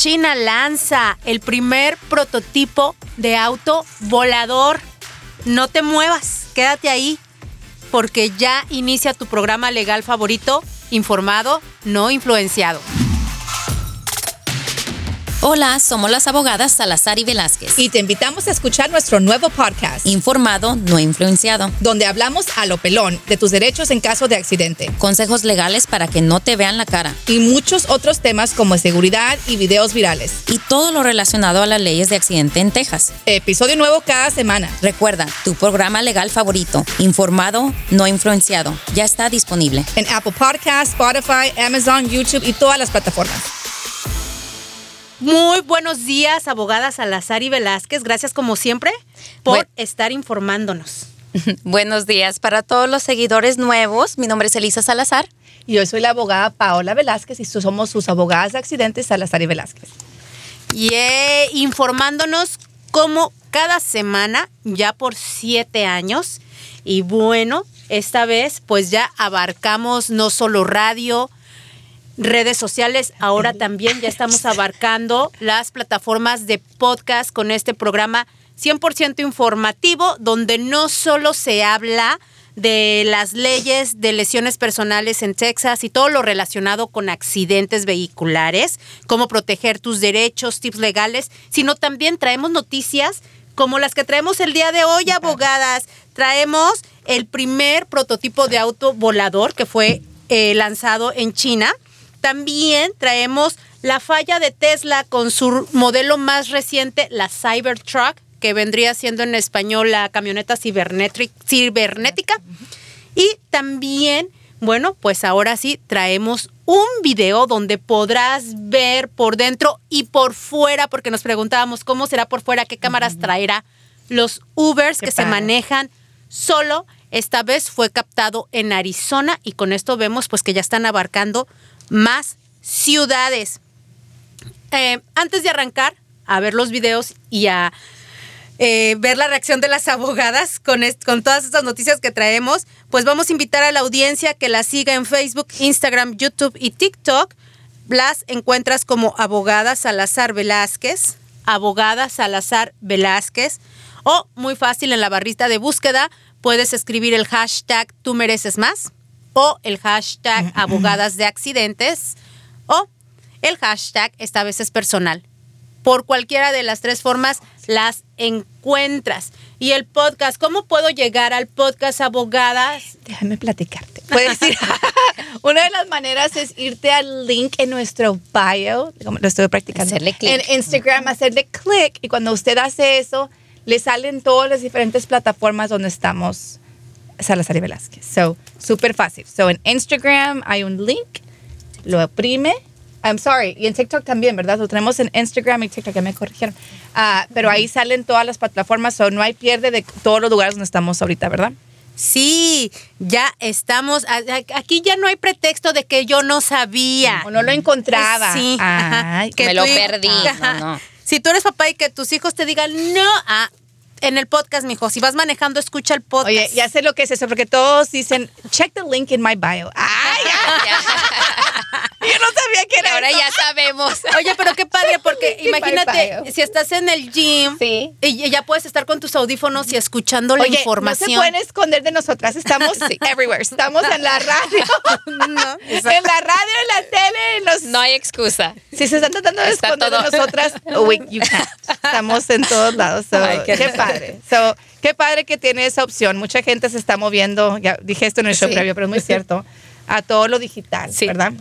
China lanza el primer prototipo de auto volador. No te muevas, quédate ahí, porque ya inicia tu programa legal favorito, informado, no influenciado. Hola, somos las abogadas Salazar y Velázquez. Y te invitamos a escuchar nuestro nuevo podcast, Informado, no influenciado. donde hablamos a lo pelón de tus derechos en caso de accidente Consejos legales para que no te vean la cara. y muchos otros temas como seguridad y videos virales. Y todo lo relacionado a las leyes de accidente en Texas. Episodio nuevo cada semana. Recuerda, tu programa legal favorito, Informado, no influenciado, ya está disponible. En Apple Podcasts, Spotify, Amazon, YouTube y todas las plataformas. Muy buenos días, abogadas Salazar y Velázquez. Gracias como siempre por estar informándonos. Buenos días para todos los seguidores nuevos. Mi nombre es Elisa Salazar. Y yo soy la abogada Paola Velázquez y somos sus abogadas de accidentes Salazar y Velázquez. Y eh, informándonos como cada semana, ya por siete años. Y bueno, esta vez pues ya abarcamos no solo radio, redes sociales, ahora también ya estamos abarcando las plataformas de podcast con este programa 100% informativo, donde no solo se habla de las leyes de lesiones personales en Texas y todo lo relacionado con accidentes vehiculares, cómo proteger tus derechos, tips legales, sino también traemos noticias como las que traemos el día de hoy, abogadas. Traemos el primer prototipo de auto volador que fue eh, lanzado en China. También traemos la falla de Tesla con su modelo más reciente, la Cybertruck, que vendría siendo en español la camioneta cibernética. Y también, bueno, pues ahora sí traemos un video donde podrás ver por dentro y por fuera, porque nos preguntábamos cómo será por fuera, qué cámaras traerá los Ubers Qué que se manejan solo. Esta vez fue captado en Arizona y con esto vemos pues que ya están abarcando más ciudades. Eh, antes de arrancar a ver los videos y a eh, ver la reacción de las abogadas con, con todas estas noticias que traemos, pues vamos a invitar a la audiencia que la siga en Facebook, Instagram, YouTube y TikTok. Las encuentras como abogada Salazar Velázquez, abogada Salazar Velázquez, o muy fácil en la barrita de búsqueda puedes escribir el hashtag tú mereces más, o el hashtag abogadas de accidentes, o el hashtag esta vez es personal por cualquiera de las tres formas las encuentras. Y el podcast, ¿cómo puedo llegar al podcast Abogadas? Déjame platicarte. Puedes ir. Una de las maneras es irte al link en nuestro bio, como lo estoy practicando. Hacerle clic. En Instagram, hacerle clic. Y cuando usted hace eso, le salen todas las diferentes plataformas donde estamos Salazar y Velázquez. So, súper fácil. So, en Instagram hay un link, lo oprime. I'm sorry, y en TikTok también, ¿verdad? Lo tenemos en Instagram y TikTok, ya me corrigieron. Ah, pero ahí salen todas las plataformas, so no hay pierde de todos los lugares donde estamos ahorita, ¿verdad? Sí, ya estamos. Aquí ya no hay pretexto de que yo no sabía. O no lo encontraba. Sí. ajá, Ay, que me lo perdí. No. Si tú eres papá y que tus hijos te digan no, ah, en el podcast, mijo. Si vas manejando, escucha el podcast. Oye, ya sé lo que es eso, porque todos dicen, check the link in my bio. Ay, yo no sabía que era Ahora eso. ya sabemos. Oye, pero qué padre, porque Sí, imagínate, si estás en el gym Sí. y ya puedes estar con tus audífonos y escuchando la información. no se pueden esconder de nosotras. Estamos everywhere. Estamos en la radio. No, en la radio, en la tele, en los... No hay excusa. Si se están tratando de Está esconder todo. de nosotras, we, you can't. Estamos en todos lados. So, Ay, qué qué, padre. So, qué padre que tiene esa opción. Mucha gente se está moviendo, ya dije esto en el show Sí. previo, pero es muy cierto, a todo lo digital, Sí. ¿verdad?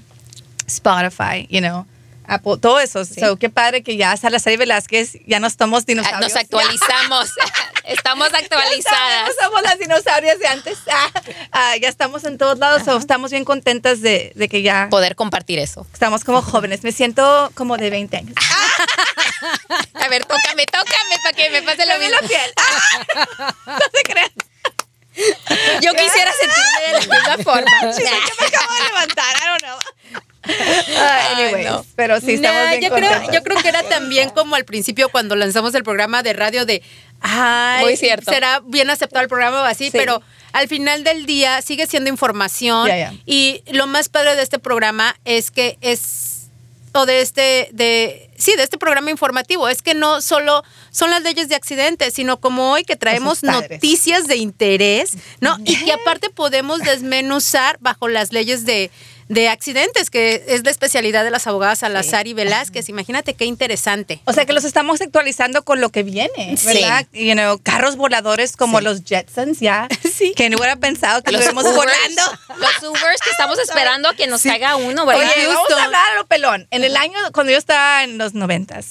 Spotify, you know, Apple, todo eso. So, qué padre que ya Salazar y Velázquez ya no estamos Ah, dinosaurios. Nos actualizamos. Estamos actualizadas. Ya somos, somos las dinosaurias de antes. Ah, ah, ya estamos en todos lados. so, estamos bien contentas de, de que ya Poder compartir eso. estamos como jóvenes. Me siento como de 20 años. A ver, tócame, tócame para que me pase lo mismo. la piel. Ah, no se crean. Yo quisiera sentirme de la misma forma. Sí, yo me acabo de levantar. I don't know. Ah, Ay, anyways, no. pero sí estamos Nah, bien yo, creo, contentos. yo creo que era también como al principio cuando lanzamos el programa de radio de, ay, Muy cierto. será bien aceptado el programa o así, Sí. pero al final del día sigue siendo información Ya, ya. y lo más padre de este programa es que es o de este, de, sí, de este programa informativo. Es que no solo son las leyes de accidentes, sino como hoy que traemos noticias de interés, ¿no? Y que aparte podemos desmenuzar bajo las leyes de, de accidentes, que es la especialidad de las abogadas Salazar y Velázquez. Imagínate qué interesante. O sea que los estamos actualizando con lo que viene, Sí. ¿verdad? You know, carros voladores como Sí. los Jetsons, ya. Sí. Que no hubiera pensado que Los Ubers, volando. Los Ubers que estamos esperando a que nos caiga uno, ¿verdad? Oye, vamos a hablar a lo pelón. En el año, cuando yo estaba en los noventas,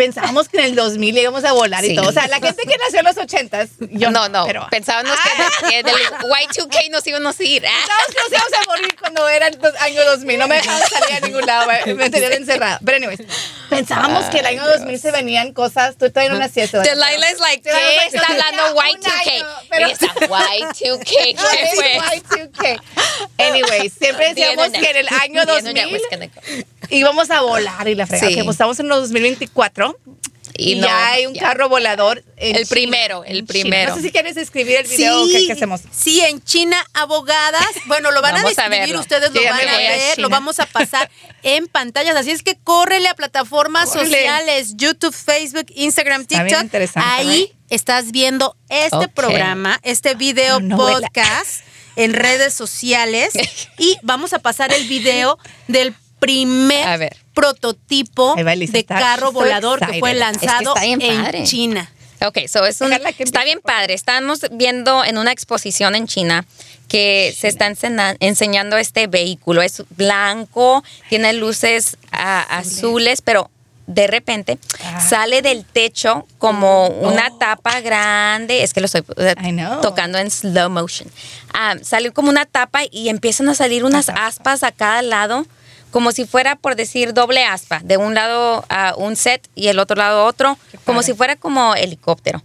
pensábamos que en el 2000 íbamos a volar Sí. y todo. O sea, la gente que nació en los ochentas, yo no, no, pero pensábamos que, que del Y2K nos íbamos a ir. Pensábamos que nos íbamos a morir cuando era el año 2000. No me dejaban salir a ningún lado, me- tenían encerrada. Pero anyways, pensábamos que el año 2000 se venían cosas. Tú todavía no nacías. Delilah es like, ¿qué está hablando "Ya, un Y2K? año", pero- Y está, Y2K, ¿qué Ay, fue? Y2K. Anyways, siempre decíamos que en el año The internet 2000 was gonna go. íbamos a volar y la fregada. Sí. Que pues estamos en los 2024 y, Y no, ya hay un ya. carro volador. en El China, primero, el China. primero. No sé si quieres escribir el video que, que hacemos. sí, en China, abogadas, bueno, lo van Vamos a describir, ustedes lo van a ver, lo vamos a pasar en pantallas, así es que córrele a plataformas sociales, YouTube, Facebook, Instagram, TikTok. Ahí estás viendo este programa, este video no vuela. podcast en redes sociales y vamos a pasar el video del primer A ver. prototipo de carro so volador que fue lanzado está bien en. China. Ok, so es un, está bien padre. Estamos viendo en una exposición en China que se está ensena- enseñando este vehículo. Es blanco, tiene luces azules, pero de repente Ah. sale del techo como una tapa grande. Es que lo estoy tocando en slow motion. Ah, sale como una tapa y empiezan a salir unas Aspas. aspas a cada lado. Como si fuera, por decir, doble aspa. De un lado a un set y el otro lado otro. Como si fuera como helicóptero.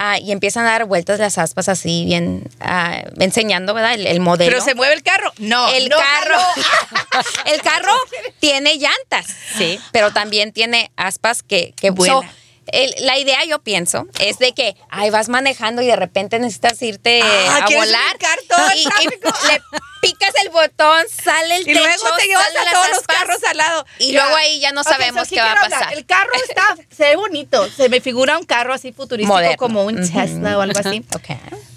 Ah, y empiezan a dar vueltas las aspas así, bien ah, enseñando, ¿verdad? El, el modelo. ¿Pero se mueve el carro? No. el no, carro, no. el carro tiene llantas, sí, pero también tiene aspas que, que Vuela. so, el- la idea yo pienso es de que ay vas manejando y de repente necesitas irte Ah, a ¿quieres volar y, le picas el botón sale el Y techo luego te llevas a todos los carros al lado. y Ya. luego ahí ya no sabemos ¿qué qué va a pasar El carro está, se ve bonito. Se me figura un carro así futurístico Moderno. como un. Tesla o algo así. Ok.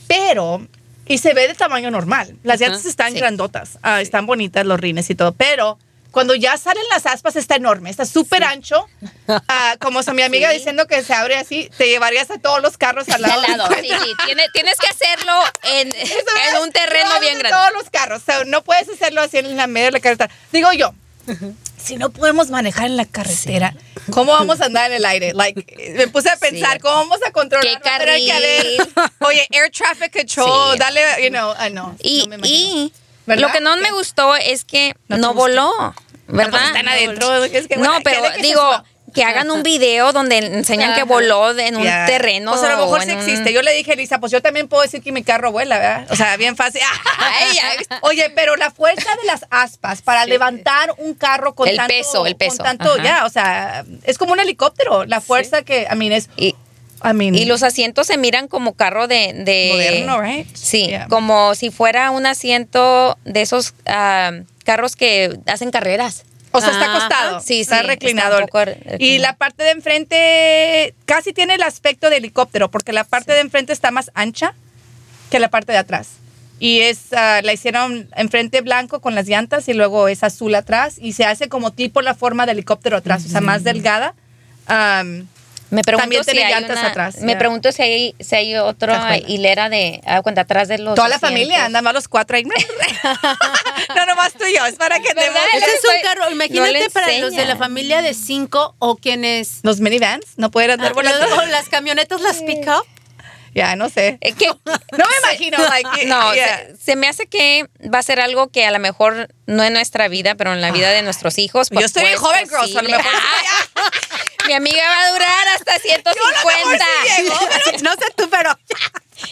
Pero, y se ve de tamaño normal. Las llantas están sí. grandotas, ah, están bonitas los rines y todo, pero cuando ya salen las aspas está enorme, está súper ancho. Ah, como mi amiga Sí. diciendo que se abre así, te llevarías a todos los carros al lado. Al lado, sí, sí. Tiene- tienes que hacerlo en, en un terreno bien de grande. Todos los carros, so, no puedes hacerlo así en la media de la carretera. Digo yo, si no podemos manejar en la carretera, ¿cómo vamos a andar en el aire? Like, me puse a pensar, Sí. ¿cómo vamos a controlar? ¿Qué carril? Oye, air traffic control, Sí. dale, you know, ah, no. Y, no me imagino. y ¿Verdad? lo que no me gustó es que No voló, ¿verdad? están adentro, es que, bueno, no, pero que digo, que hagan un video donde enseñan que voló en un terreno. Pues a lo mejor o sí un- existe. Yo le dije a Elisa, pues yo también puedo decir que mi carro vuela, ¿verdad? O sea, bien fácil. Ay. Oye, pero la fuerza de las aspas para levantar un carro con El tanto... peso, el peso, Con tanto, ajá. ya, o sea, es como un helicóptero. La fuerza que, I mean, es... Y, I mean, y los asientos se miran como carro de... de Moderno, right? Sí, Yeah. como si fuera un asiento de esos ah, carros que hacen carreras. O sea, está Ajá. acostado. Sí, está sí, reclinado. está reclinado. y la parte de enfrente casi tiene el aspecto de helicóptero, porque la parte de enfrente está más ancha que la parte de atrás. Y es, ah, la hicieron enfrente blanco con las llantas y luego es azul atrás y se hace como tipo la forma de helicóptero atrás, o sea, más delgada. Am, Me pregunto También si tiene hay llantas una- atrás, Me ya. pregunto si hay, si hay otra hilera de... Ah, cuenta atrás de los toda la asientos. familia, andan más los cuatro ahí. no, nomás tú y yo, es para que te. Ese es un carro, no imagínate le para los de la familia de cinco o quienes... Los minivans no pueden andar Ah, volando. o las camionetas, las pick-up. Ya, no sé. Eh, que- No me imagino, like, No, yeah. se, se me hace que va a ser algo que a lo mejor no en nuestra vida, pero en la vida de nuestros hijos. Yo pues, estoy pues, joven, girls, a lo mejor. Mi amiga va a durar hasta 150. sí llego, no sé tú, pero...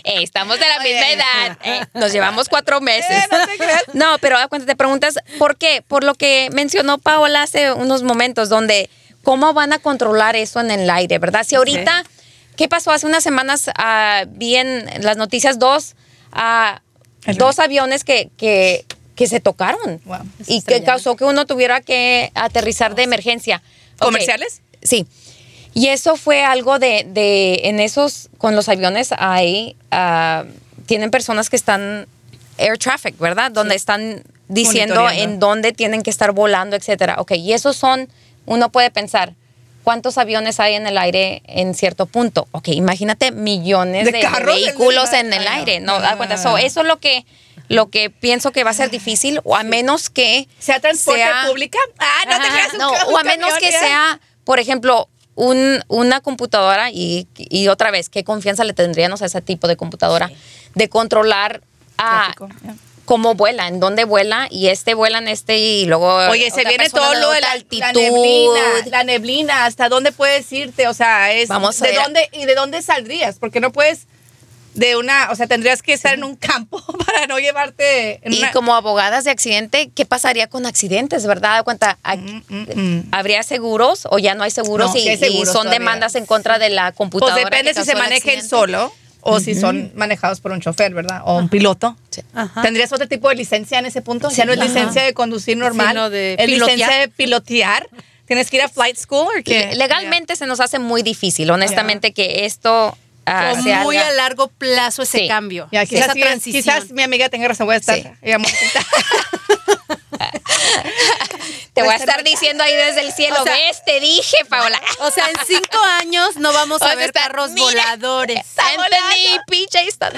Eh, estamos de la Oye. misma edad. eh, nos llevamos cuatro meses. Eh, no te creas. No, pero cuando te preguntas, ¿por qué? Por lo que mencionó Paola hace unos momentos, donde cómo van a controlar eso en el aire, ¿verdad? Si ahorita, ¿qué pasó? Hace unas semanas ah, vi en las noticias dos, ah, dos aviones que, que, que se tocaron. Wow. Y que causó que uno tuviera que aterrizar de emergencia. ¿Comerciales? Sí. Y eso fue algo de, de en esos, con los aviones hay, ah, tienen personas que están air traffic, ¿verdad? Donde están diciendo en dónde tienen que estar volando, etcétera. Ok, y esos son, uno puede pensar, ¿cuántos aviones hay en el aire en cierto punto? Ok, imagínate millones ¿De de, carros en el vehículos en el aire. No, no, cuenta. So, eso es lo que, lo que pienso que va a ser difícil, o a menos que ¿Sea transporte sea- pública? Ah, no te creas. no, o a menos que sea, por ejemplo, un- una computadora y, y otra vez, ¿qué confianza le tendríamos a ese tipo de computadora? De controlar a cómo vuela, en dónde vuela y este vuela en este y luego Oye, se viene todo lo de la, altitud. la neblina, la neblina, hasta dónde puedes irte, o sea, es Vamos a de dónde y de dónde saldrías, porque no puedes de una, o sea, tendrías que estar en un campo para no llevarte en Y una- como abogadas de accidente, ¿qué pasaría con accidentes, verdad? ¿De cuenta? ¿a- Mm, mm, mm. ¿Habría seguros o ya no hay seguros No, y, sí hay y seguros son todavía. demandas en contra de la Pues computadora? depende que si se manejen solo o si son manejados por un chofer, ¿verdad? O un piloto. ¿Tendrías otro tipo de licencia en ese punto? ya no es Ajá. licencia de conducir normal, Sino de es pilotear. licencia de pilotear. ¿Tienes que ir a flight school o qué? Le- Legalmente se nos hace muy difícil, honestamente, que esto ah, O muy a largo plazo ese Sí. cambio. Ya, quizás, esa sí, transición. quizás mi amiga tenga razón, voy a estar Sí. Te voy a estar diciendo ahí desde el cielo, O sea- ves, te dije, Paola. O sea, en cinco años no vamos a ver carros mira, voladores. Anthony, PJ están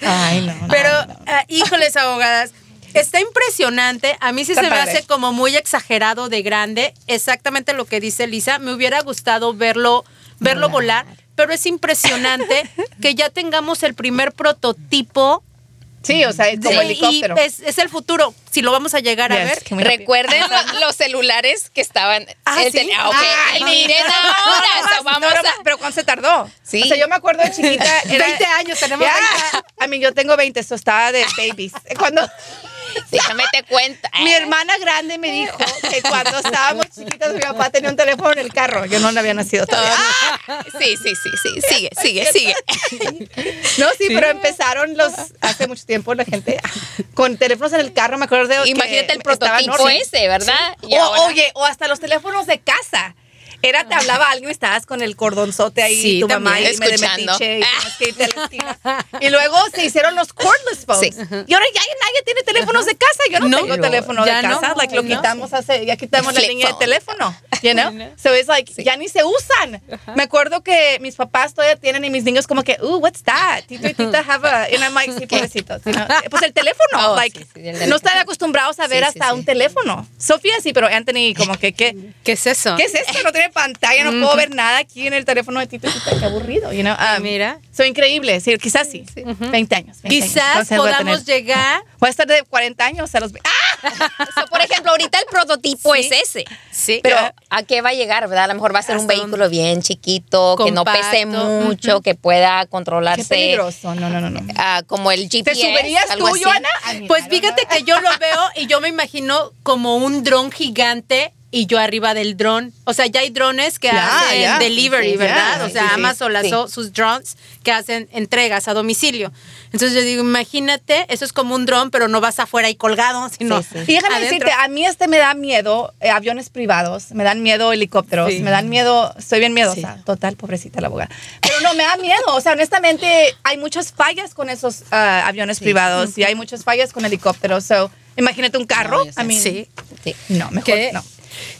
Ay, no. no, Pero, no. ah, híjoles, abogadas, está impresionante. A mí sí Está se me hace como muy exagerado de grande. Exactamente lo que dice Lisa. Me hubiera gustado verlo, verlo volar. Pero es impresionante que ya tengamos el primer prototipo. Sí, o sea, es como helicóptero. y es, es el futuro. Si lo vamos a llegar a ver. Recuerden lo- los celulares que estaban. Ah, el ¿sí? tele- ah. Ay, miren ahora, no, no, vamos no, a. no, Pero ¿cuándo se tardó? Sí. O sea, yo me acuerdo de chiquita. Era, 20 años, tenemos Ya. 20. A mí yo tengo 20, eso estaba de babies. Cuando Déjame te cuenta. mi hermana grande me dijo que cuando estábamos chiquitas mi papá tenía un teléfono en el carro. Yo no había nacido todavía. Ah, Sí, sí, sí, sí. Sigue, sigue, sigue. No, sí, pero empezaron los hace mucho tiempo la gente con teléfonos en el carro. Me acuerdo de que Imagínate el prototipo ese, ¿verdad? O, oye, o hasta los teléfonos de casa. Era, te hablaba alguien, estabas con el cordonzote ahí, Sí, tu mamá y me de metiche y que irte a. Y luego se hicieron los cordless phones. Sí. Y ahora ya nadie tiene teléfonos de casa. Yo no, No. tengo teléfono de no. casa. Like, lo No. quitamos hace, ya quitamos la línea de teléfono. You know? So it's like, ya ni se usan. Me acuerdo que mis papás todavía tienen y mis niños como que, uh, what's that? Tito y tita have a, and I'm like, sí, pobrecitos. you know? Pues el teléfono, Oh, like, sí, sí, no están acostumbrados a ver Sí, sí, hasta sí. un teléfono. Sofía sí, pero Anthony como que, ¿qué? ¿Qué es eso? ¿Qué es esto? No tiene pantalla, no puedo ver nada aquí en el teléfono de Tito qué aburrido, you know? Um, Mira. Soy increíble, sí, quizás sí. 20 años. 20 años. Quizás podamos tener- llegar. Voy a estar de 40 años a los... ¡Ah! So, por ejemplo, ahorita el prototipo Sí. es ese. Sí. Pero ¿a qué va a llegar, verdad? A lo mejor va a ser un vehículo bien chiquito, que no pese mucho, que pueda Qué controlarse peligroso. No, no, no, no. ah, como el ¿Te GPS. subirías algo tú, así. Joana? Ay, Pues fíjate no, no. que yo lo veo y yo me imagino como un dron gigante y yo arriba del dron. O sea, ya hay drones que Ya, hacen ya. delivery, Sí, ¿verdad? ya, o sea, sí, sí, Amazon lanzó sus drones que hacen entregas a domicilio. Entonces yo digo, imagínate, eso es como un dron, pero no vas afuera y colgado, sino Sí, sí. Y déjame adentro. decirte, a mí este me da miedo, eh, aviones privados, me dan miedo helicópteros, Sí. me dan miedo, estoy bien miedosa, total, pobrecita la abogada. Pero no, me da miedo, o sea, honestamente hay muchas fallas con esos ah, aviones privados y hay muchas fallas con helicópteros, so, imagínate un carro, No. I mean, Sí. Sí. no, mejor ¿Qué? no.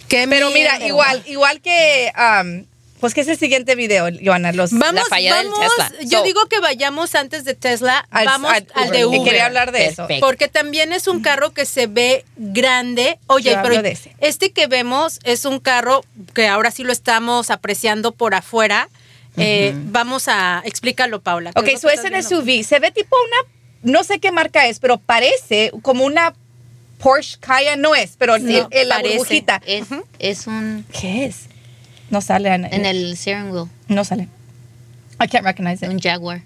Qué Pero mira, igual, igual que, um, pues, ¿qué es el siguiente video, Joana? Los, Vamos, falla del vamos. Tesla. Yo So- digo que vayamos antes de Tesla, al, vamos al de que Uber. quería hablar de eso. Perfecto. Porque también es un carro que se ve grande. Oye, Yo pero este que vemos es un carro que ahora sí lo estamos apreciando por afuera. Eh, vamos a explícalo, Paula. ¿qué Ok, so que es? SUV. Se ve tipo una, no sé qué marca es, pero parece como una Porsche Cayenne. No es, pero No, el- el- la parece. burbujita. Es, es un. ¿Qué es? No sale. Ana. En el steering wheel, No sale. I can't recognize it. un Jaguar.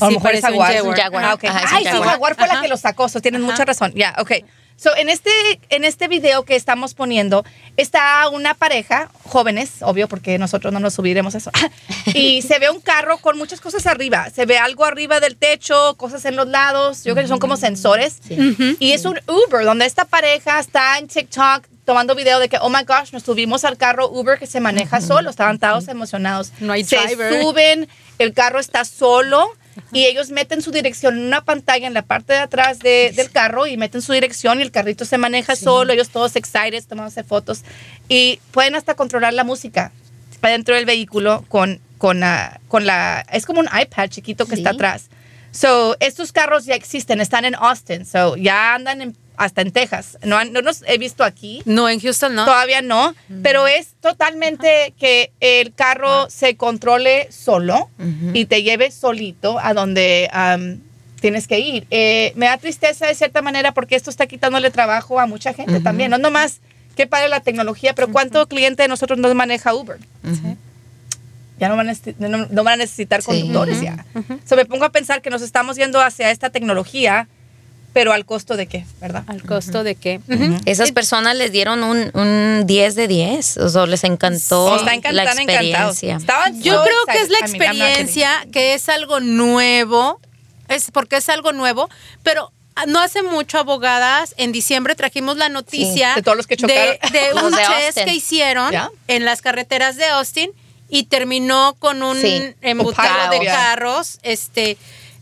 A lo Sí, mejor es parece un Jaguar. Jaguar. Jaguar. Ah, ok. Ajá, es un Ay, sí, Jaguar. Jaguar fue la Ajá. que lo sacó. So tienes mucha razón. Ya, ok. So, en este, en este video que estamos poniendo está una pareja, jóvenes, obvio, porque nosotros no nos subiremos a eso. y se ve un carro con muchas cosas arriba. Se ve algo arriba del techo, cosas en los lados. Yo creo que son como sensores. Y es un Uber, donde esta pareja está en TikTok tomando video de que, oh my gosh, nos subimos al carro Uber que se maneja solo. Estaban todos emocionados. No hay se driver. suben, el carro está solo y ellos meten su dirección en una pantalla en la parte de atrás de- del carro y meten su dirección y el carrito se maneja solo, ellos todos excited, tomándose fotos y pueden hasta controlar la música adentro del vehículo con, con, la, con la, es como un iPad chiquito que está Sí. atrás. So, estos carros ya existen, están en Austin, so, ya andan en- hasta en Texas. No, no los he visto aquí. No, en Houston no. Todavía no, pero es totalmente que el carro se controle solo y te lleve solito a donde am, tienes que ir. Eh, me da tristeza de cierta manera porque esto está quitándole trabajo a mucha gente también. No nomás que padre la tecnología, pero ¿cuánto cliente de nosotros no maneja Uber? Ya no van, a, no, no van a necesitar Sí. conductores ya. So, me pongo a pensar que nos estamos yendo hacia esta tecnología, pero al costo de qué, ¿verdad? Al costo de que. Esas personas les dieron un, un 10 de 10, o sea, les encantó Oh, están encan- la están encantados. experiencia. Estaban Yo creo que es la experiencia, que es algo nuevo, es porque es algo nuevo, pero ah, no hace mucho, abogadas, en diciembre trajimos la noticia de todos los que chocaron. de, de Los un de test Austin. que hicieron Ya. en las carreteras de Austin y terminó con un Sí. embotado de carros, este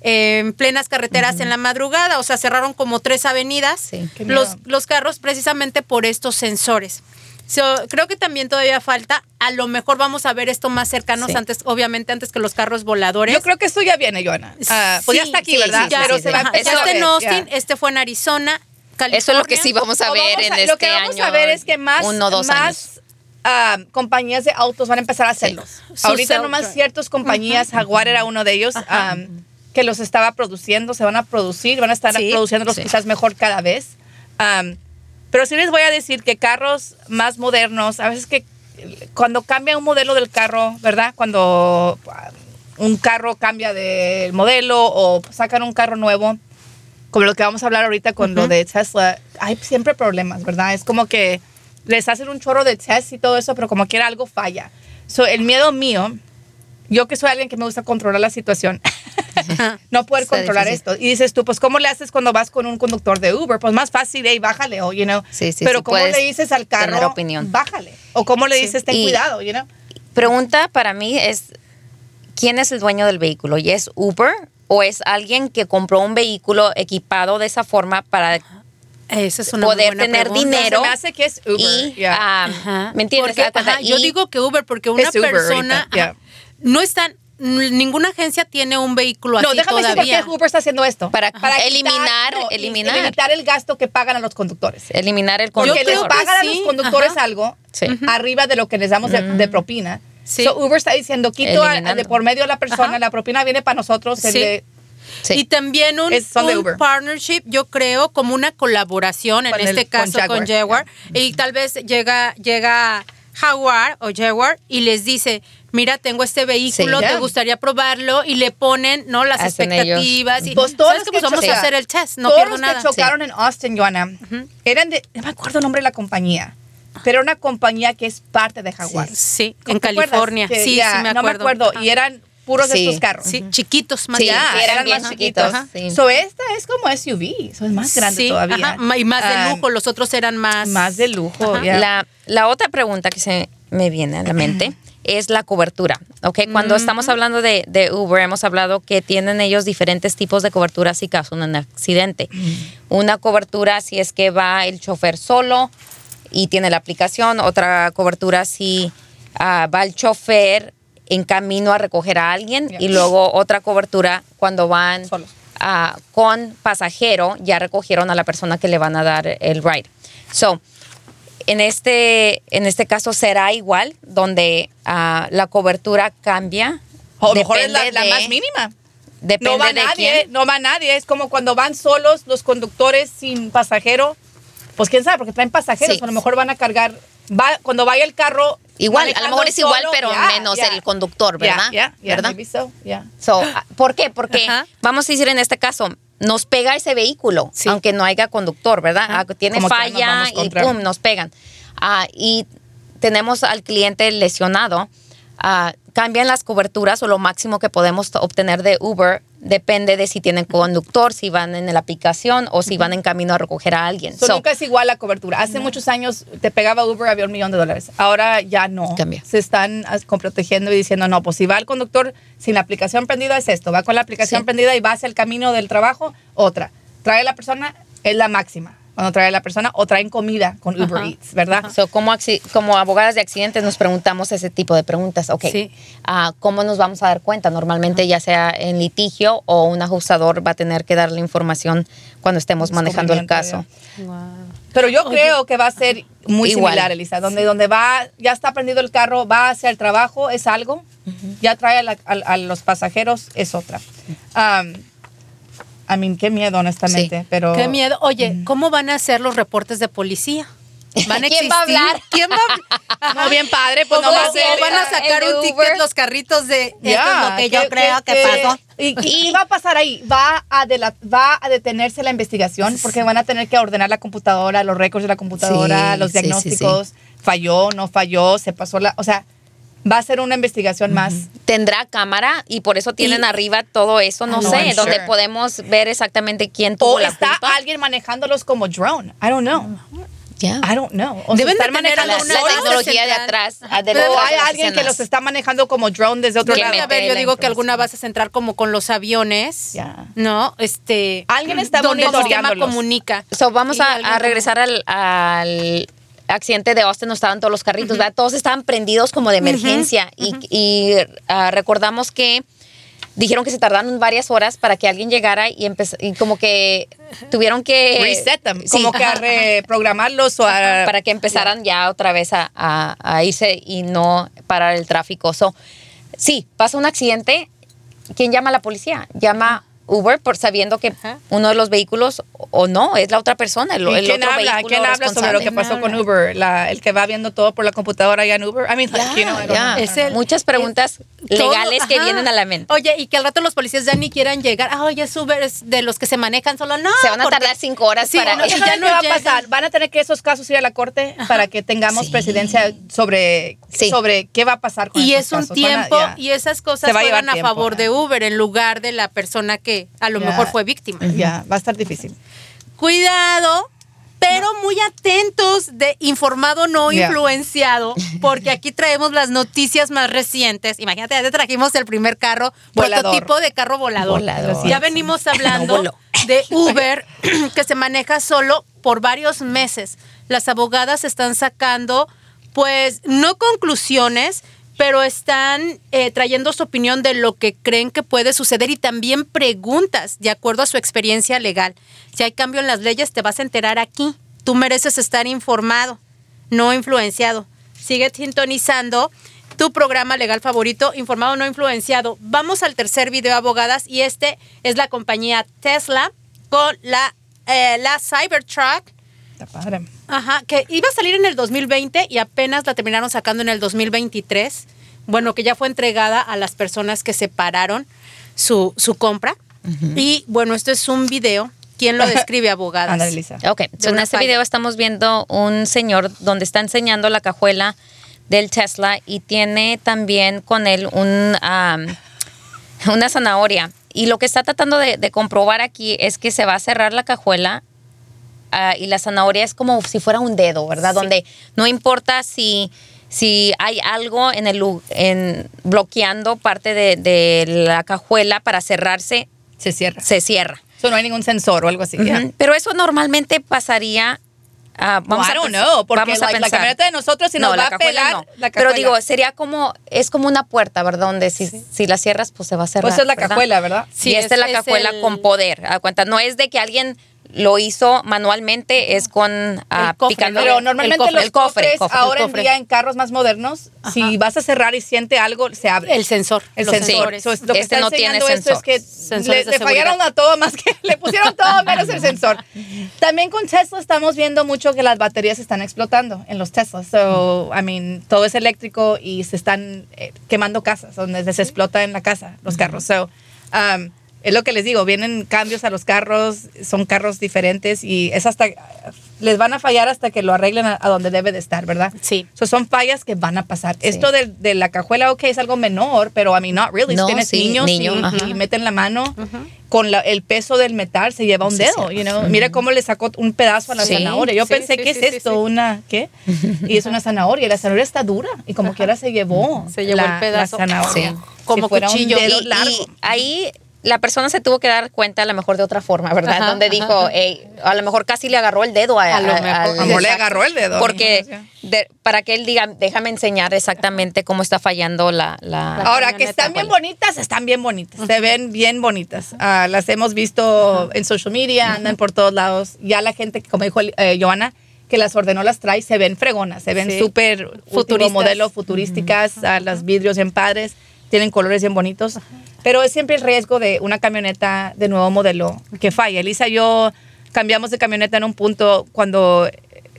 en plenas carreteras en la madrugada, o sea, cerraron como tres avenidas Sí. Los, los carros precisamente por estos sensores. So, creo que también todavía falta. A lo mejor vamos a ver esto más cercanos Sí. antes, obviamente antes que los carros voladores. Yo creo que esto ya viene, Joana. Ah, pues ya Sí, está aquí, sí, ¿verdad? sí, ya, Pero se va a ya está en Austin, ya. este fue en Arizona, California. Eso es lo que sí vamos a ver vamos en este Lo que vamos año. a ver es que más, uno o dos más años. ah, compañías de autos van a empezar a hacerlos. Ahorita nomás ciertas compañías, Jaguar era uno de ellos, que los estaba produciendo, se van a producir, van a estar Sí, produciéndolos sí. quizás mejor cada vez. Pero sí les voy a decir que carros más modernos, a veces que cuando cambia un modelo del carro, ¿verdad? Cuando ah, un carro cambia de modelo o sacan un carro nuevo, como lo que vamos a hablar ahorita con lo de Tesla, hay siempre problemas, ¿verdad? Es como que les hacen un chorro de test y todo eso, pero como quiera algo falla. So, el miedo mío, yo que soy alguien que me gusta controlar la situación, no poder Está controlar difícil. esto. Y dices tú, pues, ¿cómo le haces cuando vas con un conductor de Uber? Pues más fácil, hey, bájale, o, you know. Sí, sí, pero sí, ¿cómo le dices al carro? opinión. Bájale. O ¿cómo le dices, ten Y- cuidado, you know? Pregunta para mí es, ¿quién es el dueño del vehículo? ¿Y es Uber o es alguien que compró un vehículo equipado de esa forma para Esa es una muy poder buena tener pregunta. dinero? Se me hace que es Uber. Y, yeah. ah. ¿me entiendes? Yo digo que Uber porque una persona no están ninguna agencia tiene un vehículo No, así déjame decir por todavía. qué Uber está haciendo esto. Para quitar- eliminar- no, eliminar. eliminar el gasto que pagan a los conductores. eliminar el Porque Yo conductor. les creo que pagan a sí, los conductores ajá. algo Sí. arriba de lo que les damos de, de propina. Sí. So, Uber está diciendo, quito a- de por medio a la persona, Ajá. la propina viene para nosotros. el Sí. de- Sí. Y también un, un partnership, yo creo, como una colaboración, en Con el- este con caso con Jaguar. Jaguar. Y tal vez llega, llega Jaguar o Jaguar y les dice, mira, tengo este vehículo, Sí, ¿te gustaría probarlo? Y le ponen, ¿no? Las Hacen expectativas. Y, Pues todos ¿sabes los qué? que vamos a chocaron- hacer el test, no todos pierdo los nada. que chocaron en Austin, Joana, eran de, no me acuerdo el nombre de la compañía, pero era una compañía que es parte de Jaguar. Sí, ¿Te en? California. Que sí, ya, sí, me acuerdo. No me acuerdo. Ajá. Y eran puros de Sí. estos carros. Sí, chiquitos más Sí. Ya, eran bien más chiquitos, sí. So, esta es como SUV, eso es más grande Sí, todavía. ajá, y más de Ah, lujo, los otros eran más... Más de lujo, ya. La, la otra pregunta que se me viene a la mente es la cobertura. ¿ok? Cuando estamos hablando de, de Uber, hemos hablado que tienen ellos diferentes tipos de cobertura si caso un accidente. Una cobertura si es que va el chofer solo y tiene la aplicación. Otra cobertura si ah, va el chofer en camino a recoger a alguien. Y luego otra cobertura cuando van con pasajero, ya recogieron a la persona que le van a dar el ride. So, en este, en este caso será igual, donde ah, la cobertura cambia. O a lo mejor es la, la de- más mínima. Depende No va de nadie, quién. no va nadie. Es como cuando van solos los conductores sin pasajero. Pues quién sabe, porque traen pasajeros. Sí. A lo mejor van a cargar. Va, cuando vaya el carro. Igual, a lo mejor es igual, pero menos el conductor, ¿verdad? ya, ¿Verdad? so. So, ah, ¿Por qué? Porque vamos a decir en este caso, nos pega ese vehículo, Sí. aunque no haya conductor, ¿verdad? Ah, Tiene falla y pum, nos pegan. Ah, y tenemos al cliente lesionado. ah, cambian las coberturas o lo máximo que podemos obtener de Uber depende de si tienen conductor, si van en la aplicación o si van en camino a recoger a alguien. So, So, nunca es igual la cobertura. Hace muchos años te pegaba Uber, había un millón de dólares. Ahora ya no. Cambia. Se están protegiendo y diciendo, no, pues si va el conductor sin la aplicación prendida es esto. Va con la aplicación Sí. prendida y va hacia el camino del trabajo, otra. Trae a la persona, es la máxima. Cuando trae a la persona o traen comida con Uber Ajá. Eats, ¿verdad? So, como, como abogadas de accidentes nos preguntamos ese tipo de preguntas. Ok, Sí. ah, ¿cómo nos vamos a dar cuenta? Normalmente ya sea en litigio o un ajustador va a tener que darle información cuando estemos manejando el caso. Descubrimiento, Pero yo creo que va a ser muy Igual. similar, Elisa, donde, donde va, ya está prendido el carro, va hacia el trabajo, es algo, ya trae a, la- a- a los pasajeros, es otra. Um, I mean, qué miedo, honestamente, Sí. pero... Qué miedo. Oye, ¿cómo van a ser los reportes de policía? ¿Van a ¿Quién va a hablar? ¿Quién va a hablar? No, bien padre, pues ¿O no va a ser... van a sacar un de ticket los carritos de esto Ya, es lo que yo ¿qué- creo que pasó? ¿Y, y qué va a pasar ahí? ¿Va a, dela- ¿Va a detenerse la investigación? Porque van a tener que ordenar la computadora, los récords de la computadora, Sí, los sí, sí, diagnósticos. Falló, no falló, se pasó la... O sea, va a ser una investigación más. Tendrá cámara y por eso tienen Y- arriba todo eso, no No, sé, I'm donde sure. podemos ver exactamente quién tuvo O la está culpa. alguien manejándolos como drone. I don't know. Ya. I don't know. O Deben tener manejando La, tecnología de atrás. ah, de o detrás hay de las alguien que los está manejando como drone desde otro lado. Haber, mete yo digo que alguna base central como con los aviones, Ya. ¿no? Este, Alguien está donde el sistema monitoreándolos. comunica. So, vamos a, a regresar al, al accidente de Austin, no estaban todos los carritos, ¿verdad? Todos estaban prendidos como de emergencia y, y, ah, recordamos que dijeron que se tardaron varias horas para que alguien llegara y, empezó, y como que tuvieron que... Reset them. Sí, como que a reprogramarlos o a... para que empezaran ya otra vez a, a- a irse y no parar el tráfico. So, sí, pasa un accidente, ¿quién llama a la policía? Llama Uber por sabiendo que Ajá. uno de los vehículos o no es la otra persona, el, ¿Y el quién otro habla? vehículo ¿Quién habla sobre lo que pasó con Uber? La- el que va viendo todo por la computadora ya en Uber. I mean, like, you know, I. Es el- muchas preguntas Todo, legales que ajá. vienen a la mente. Oye, y que al rato los policías ya ni quieran llegar. Ah, oye, es Uber, es de los que se manejan solo. No. Se van a tardar cinco horas Sí, para... no, ¿Eso ya no no va a llegan. pasar? Van a tener que esos casos ir a la corte para que tengamos Sí. presidencia sobre, Sí. sobre qué va a pasar con Y esos es un casos. Van a- tiempo ya. y esas cosas Se va a tiempo, favor de Uber en lugar de la persona que a lo Ya. mejor fue víctima. Ya, va a estar difícil. Cuidado, pero muy atentos de informado no influenciado, porque aquí traemos las noticias más recientes. Imagínate, ya te trajimos el primer carro, Volador. prototipo de carro volador. Volador. Ya venimos hablando No de Uber, que se maneja solo por varios meses. Las abogadas están sacando, pues, no conclusiones, pero están eh, trayendo su opinión de lo que creen que puede suceder y también preguntas de acuerdo a su experiencia legal. Si hay cambio en las leyes, te vas a enterar aquí. Tú mereces estar informado, no influenciado. Sigue sintonizando tu programa legal favorito, informado no influenciado. Vamos al tercer video, abogadas, y este es la compañía Tesla con la, eh, la Cybertruck. Está padre. Ajá, que iba a salir en el 2020 y apenas la terminaron sacando en el 2023. Bueno, que ya fue entregada a las personas que separaron su, su compra. Y bueno, esto es un video. ¿Quién lo describe, abogadas? Ándale, Lisa. Ok, so en este falla. video estamos viendo un señor donde está enseñando la cajuela del Tesla y tiene también con él un, am, una zanahoria. Y lo que está tratando de, de comprobar aquí es que se va a cerrar la cajuela ah, y la zanahoria es como si fuera un dedo, ¿verdad? Sí. Donde no importa si, si hay algo en el en, bloqueando parte de, de la cajuela para cerrarse, Se cierra. se cierra. So, no hay ningún sensor o algo así. Pero eso normalmente pasaría. ah, vamos a I don't know, porque vamos a like, la camioneta de nosotros si No, nos va a pegar no. la Pero digo, sería como, es como una puerta, ¿verdad? Donde si, si la cierras, pues se va a cerrar. Pues es la ¿verdad? cajuela, ¿verdad? Sí, Sí, esta es- es, la cajuela el- con poder. A cuenta, no es de que alguien lo hizo manualmente, es con ah, El cofre, picando. ¿no? Pero el normalmente cofre, los el cofre, cofres cofre, ahora el en día en carros más modernos, si vas a cerrar y siente algo, se abre. El sensor. El los sensor. sensores. So, es- lo que Este está no tiene esto es que Sensores le, de le fallaron a todo más que le pusieron todo menos el sensor. También con Tesla estamos viendo mucho que las baterías están explotando en los Teslas. So, I mean, todo es eléctrico y se están eh, quemando casas donde se explota en la casa los carros. So, um, es lo que les digo, vienen cambios a los carros, son carros diferentes y es hasta, les van a fallar hasta que lo arreglen a, a donde debe de estar, ¿verdad? Sí. So, son fallas que van a pasar. Esto de, de la cajuela, ok, es algo menor, pero a mí, not really. No, si tienes sí, niños niño, y- y, meten la mano, con la- el peso del metal se lleva un Sí, dedo, sí. you know? Mira cómo le sacó un pedazo a la Sí, zanahoria. Yo sí, pensé, sí, ¿qué sí, es sí, esto? sí. ¿Una qué? Y es una zanahoria. Y la zanahoria está dura y como quiera se llevó. Se llevó la, el pedazo. la zanahoria. Sí. Como Si fuera un cuchillo. dedo Y, largo. y ahí la persona se tuvo que dar cuenta a lo mejor de otra forma, ¿verdad? Ajá, Donde dijo, "Ey, a lo mejor casi le agarró el dedo a, A lo a- mejor. A lo mejor le agarró el dedo. Porque de- para que él diga, déjame enseñar exactamente cómo está fallando la... la- Ahora, que están bien bonitas, están bien bonitas. Se ven bien bonitas. Ah, las hemos visto en social media, andan por todos lados. Ya la gente, como dijo eh, Joana, que las ordenó, las trae, se ven fregonas, se ven Sí. súper último Futuristas. modelo, futurísticas, ah, las vidrios bien padres, tienen colores bien bonitos. Pero es siempre el riesgo de una camioneta de nuevo modelo que falla. Elisa y yo cambiamos de camioneta en un punto cuando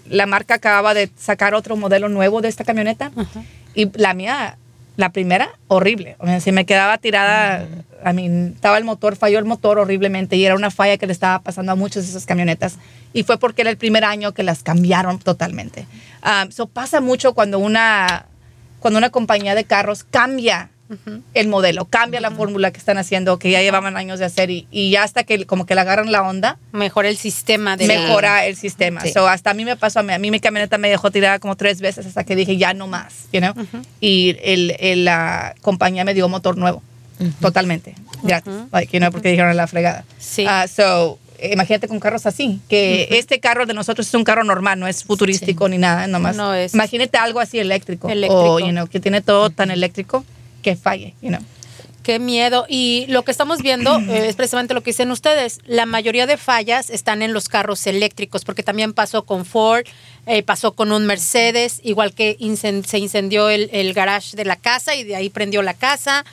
la marca acababa de sacar otro modelo nuevo de esta camioneta y la mía, la primera, horrible. O sea, se me quedaba tirada, a mí estaba el motor, falló el motor horriblemente y era una falla que le estaba pasando a muchas de esas camionetas y fue porque era el primer año que las cambiaron totalmente. Eso pasa mucho cuando una, cuando una compañía de carros cambia el modelo, cambia la fórmula que están haciendo, que ya llevaban años de hacer y, y ya hasta que como que le agarran la onda, Mejora el sistema de mejora el sistema. Sí. So, hasta a mí me pasó, a mí, a mí mi camioneta me dejó tirada como tres veces hasta que dije ya no más, you know? Y el, el, la compañía me dio motor nuevo, totalmente, gratis, like, you know, porque dijeron la fregada. Sí. Ah, so, imagínate con carros así, que este carro de nosotros es un carro normal, no es futurístico ni nada, nomás. No es. Imagínate algo así eléctrico, Eléctrico. o, you know, que tiene todo tan eléctrico que falle, you know. Qué miedo. Y lo que estamos viendo eh, es precisamente lo que dicen ustedes. La mayoría de fallas están en los carros eléctricos, porque también pasó con Ford, eh, pasó con un Mercedes, igual que se incendió el, el garage de la casa y de ahí prendió la casa.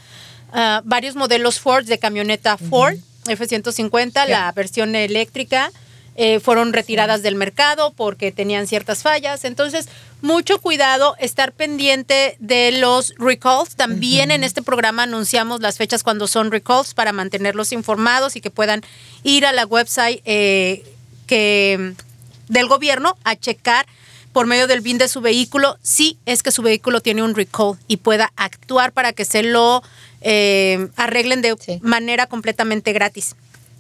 Ah, varios modelos Ford de camioneta Ford, F-150, la versión eléctrica. Eh, fueron retiradas del mercado porque tenían ciertas fallas. Entonces, mucho cuidado, estar pendiente de los recalls. También en este programa anunciamos las fechas cuando son recalls para mantenerlos informados y que puedan ir a la website eh, que, del gobierno a checar por medio del BIN de su vehículo si es que su vehículo tiene un recall y pueda actuar para que se lo eh, arreglen de Sí. manera completamente gratis.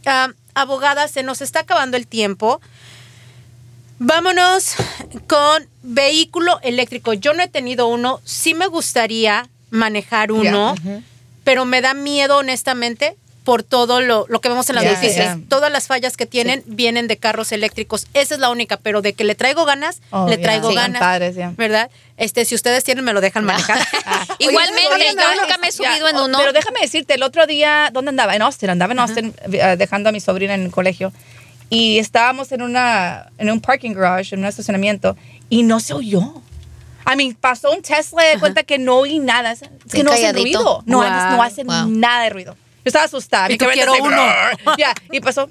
Ah, abogada, se nos está acabando el tiempo. Vámonos con vehículo eléctrico. Yo no he tenido uno, sí me gustaría manejar uno, pero me da miedo honestamente por todo lo, lo que vemos en las Ya, noticias. ya. Todas las fallas que tienen vienen de carros eléctricos. Esa es la única, pero de que le traigo ganas, Oh, le traigo Sí. ganas. Padres, ya. ¿Verdad? Este, si ustedes tienen, me lo dejan manejar. Igualmente, Oye, yo no, nunca me he ya, subido en oh, uno. Pero déjame decirte, el otro día, ¿dónde andaba? En Austin, andaba en Austin eh, dejando a mi sobrina en el colegio. Y estábamos en, una, en un parking garage, en un estacionamiento, y no se oyó. I mean, pasó un Tesla de cuenta que no oí nada. Es que no hacen calladito. ruido. No, Wow, no hacen wow. nada de ruido. Yo estaba asustada. Y tú, quiero uno. Ya, y pasó.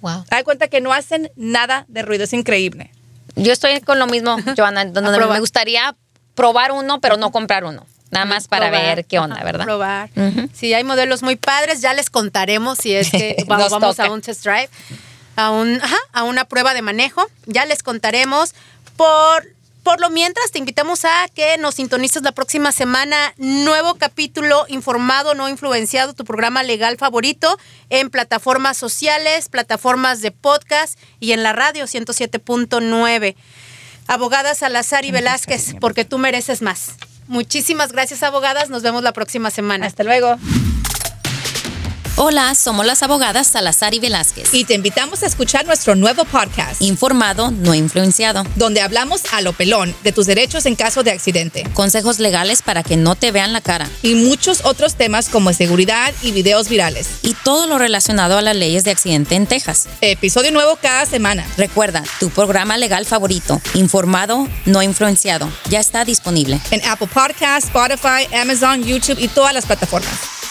Wow. Da cuenta que no hacen nada de ruido. Es increíble. Yo estoy con lo mismo, Joana, donde probar. me gustaría probar uno, pero no comprar uno. Nada más para Probar, ver qué onda, ajá, ¿verdad? Probar. Si hay modelos muy padres, ya les contaremos si es que vamos, a un test drive, a, un, ajá, a una prueba de manejo. Ya les contaremos. Por, por lo mientras, te invitamos a que nos sintonices la próxima semana. Nuevo capítulo informado, no influenciado, tu programa legal favorito en plataformas sociales, plataformas de podcast y en la radio 107.9. Abogada Salazar y Velázquez, porque tú mereces más. Muchísimas gracias, abogadas. Nos vemos la próxima semana. Hasta luego. Hola, somos las abogadas Salazar y Velázquez. Y te invitamos a escuchar nuestro nuevo podcast. Informado, no influenciado. donde hablamos a lo pelón de tus derechos en caso de accidente Consejos legales para que no te vean la cara. y muchos otros temas como seguridad y videos virales. Y todo lo relacionado a las leyes de accidente en Texas. Episodio nuevo cada semana. Recuerda, tu programa legal favorito, informado, no influenciado, ya está disponible. En Apple Podcasts, Spotify, Amazon, YouTube y todas las plataformas.